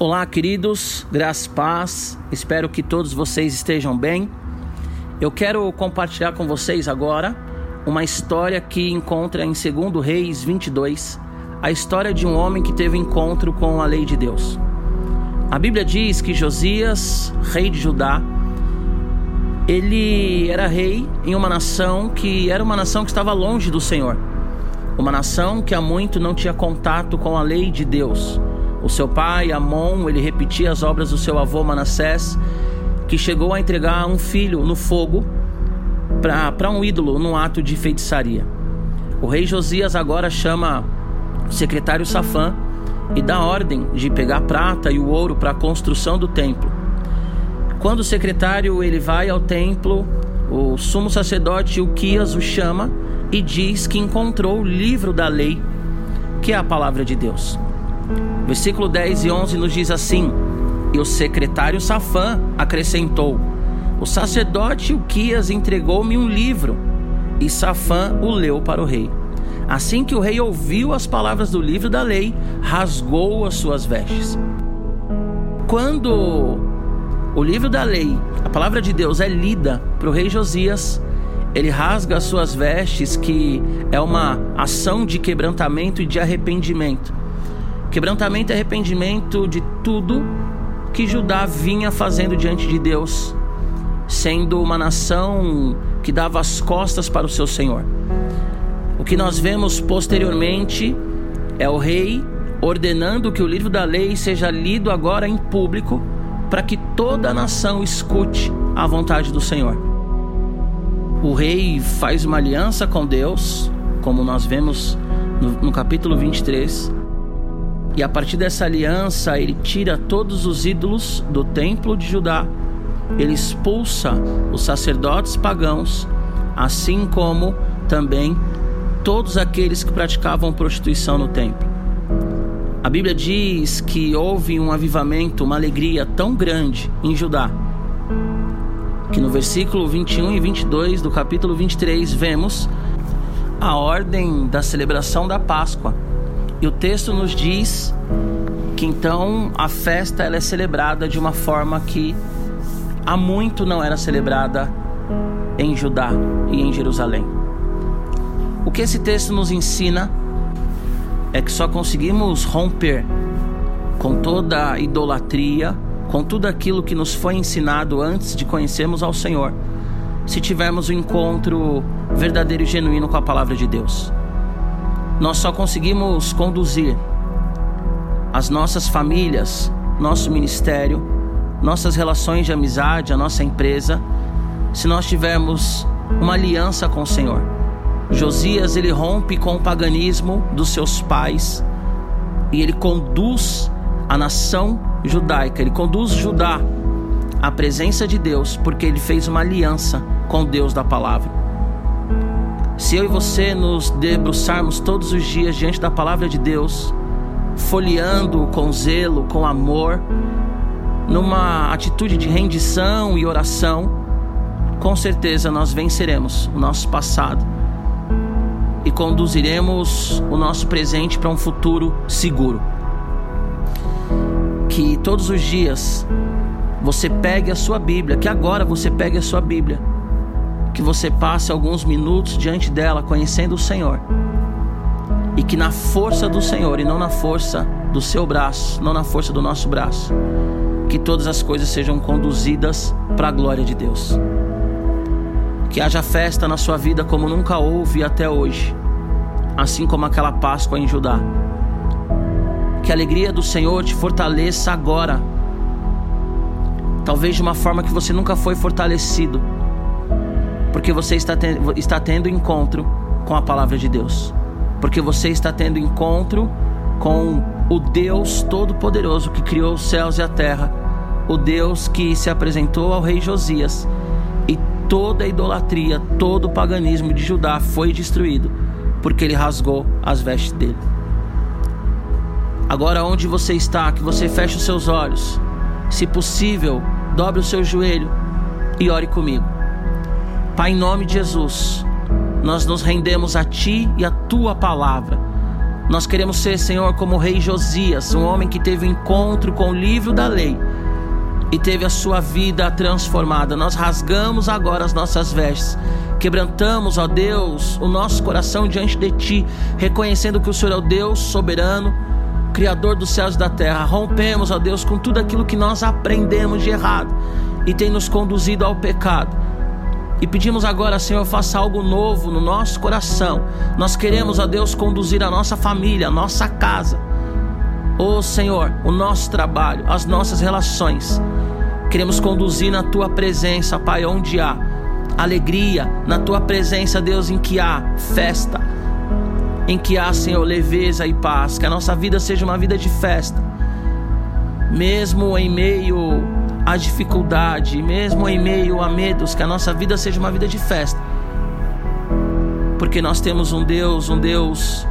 Olá, queridos, graças paz. Espero que todos vocês estejam bem. Eu quero compartilhar com vocês agora uma história que encontra em 2 Reis 22, a história de um homem que teve encontro com a lei de Deus. A Bíblia diz que Josias, rei de Judá, ele era rei em uma nação que era uma nação que estava longe do Senhor. Uma nação que há muito não tinha contato com a lei de Deus. O seu pai, Amon, ele repetia as obras do seu avô Manassés, que chegou a entregar um filho no fogo para um ídolo num ato de feitiçaria. O rei Josias agora chama o secretário Safã e dá ordem de pegar prata e o ouro para a construção do templo. Quando o secretário ele vai ao templo, o sumo sacerdote Uquias o chama e diz que encontrou o livro da lei, que é a palavra de Deus. Versículo 10 e 11 nos diz assim: E o secretário Safã acrescentou: O sacerdote Uquias entregou-me um livro, e Safã o leu para o rei. Assim que o rei ouviu as palavras do livro da lei, rasgou as suas vestes. Quando o livro da lei, a palavra de Deus, é lida para o rei Josias, ele rasga as suas vestes, que é uma ação de quebrantamento e de arrependimento. Quebrantamento e arrependimento de tudo que Judá vinha fazendo diante de Deus, sendo uma nação que dava as costas para o seu Senhor. O que nós vemos posteriormente é o rei ordenando que o livro da lei seja lido agora em público, para que toda a nação escute a vontade do Senhor o rei faz uma aliança com Deus, como nós vemos no, no capítulo 23. E a partir dessa aliança, ele tira todos os ídolos do templo de Judá. Ele expulsa os sacerdotes pagãos, assim como também todos aqueles que praticavam prostituição no templo. A Bíblia diz que houve um avivamento, uma alegria tão grande em Judá, que no versículo 21 e 22 do capítulo 23 vemos a ordem da celebração da Páscoa. E o texto nos diz que então a festa ela é celebrada de uma forma que há muito não era celebrada em Judá e em Jerusalém. O que esse texto nos ensina é que só conseguimos romper com toda a idolatria, com tudo aquilo que nos foi ensinado antes de conhecermos ao Senhor, se tivermos um encontro verdadeiro e genuíno com a palavra de Deus. Nós só conseguimos conduzir as nossas famílias, nosso ministério, nossas relações de amizade, a nossa empresa, se nós tivermos uma aliança com o Senhor. Josias ele rompe com o paganismo dos seus pais e ele conduz a nação judaica, ele conduz Judá à presença de Deus, porque ele fez uma aliança com Deus da palavra. Se eu e você nos debruçarmos todos os dias diante da palavra de Deus, folheando com zelo, com amor, numa atitude de rendição e oração, com certeza nós venceremos o nosso passado e conduziremos o nosso presente para um futuro seguro. Que todos os dias você pegue a sua Bíblia, que agora você pegue a sua Bíblia, que você passe alguns minutos diante dela conhecendo o Senhor. E que na força do Senhor e não na força do seu braço, não na força do nosso braço, que todas as coisas sejam conduzidas para a glória de Deus. Que haja festa na sua vida como nunca houve até hoje, assim como aquela Páscoa em Judá que a alegria do Senhor te fortaleça agora. Talvez de uma forma que você nunca foi fortalecido. Porque você está, está tendo encontro com a palavra de Deus. Porque você está tendo encontro com o Deus Todo-Poderoso que criou os céus e a terra. O Deus que se apresentou ao rei Josias. E toda a idolatria, todo o paganismo de Judá foi destruído. Porque ele rasgou as vestes dele. Agora, onde você está, que você feche os seus olhos. Se possível, dobre o seu joelho e ore comigo. Pai, em nome de Jesus, nós nos rendemos a Ti e a Tua palavra. Nós queremos ser, Senhor, como o rei Josias, um homem que teve um encontro com o livro da lei e teve a sua vida transformada. Nós rasgamos agora as nossas vestes, quebrantamos, ó Deus, o nosso coração diante de Ti, reconhecendo que o Senhor é o Deus soberano, Criador dos céus e da terra. Rompemos, ó Deus, com tudo aquilo que nós aprendemos de errado e tem nos conduzido ao pecado. E pedimos agora, Senhor, faça algo novo no nosso coração. Nós queremos, ó Deus, conduzir a nossa família, a nossa casa. Ó Senhor, o nosso trabalho, as nossas relações. Queremos conduzir na tua presença, Pai, onde há alegria, na tua presença, Deus, em que há festa, em que há, Senhor, leveza e paz. Que a nossa vida seja uma vida de festa, mesmo em meio à dificuldade, mesmo em meio a medos, que a nossa vida seja uma vida de festa. Porque nós temos um Deus, um Deus,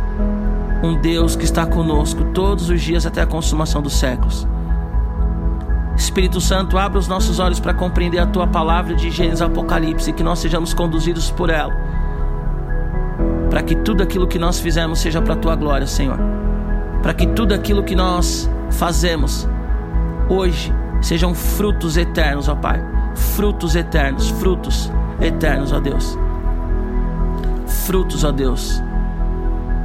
um Deus que está conosco todos os dias até a consumação dos séculos. Espírito Santo, abra os nossos olhos para compreender a tua palavra de Gênesis Apocalipse, que nós sejamos conduzidos por ela. Para que tudo aquilo que nós fizemos seja para a tua glória, Senhor. Para que tudo aquilo que nós fazemos hoje sejam frutos eternos, ó Pai. Frutos eternos, frutos eternos, ó Deus. Frutos, ó Deus,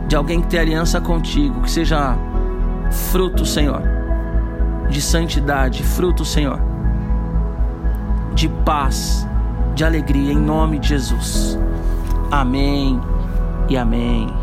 de alguém que tem aliança contigo, que seja fruto, Senhor, de santidade, fruto, Senhor, de paz, de alegria, em nome de Jesus. Amém e amém.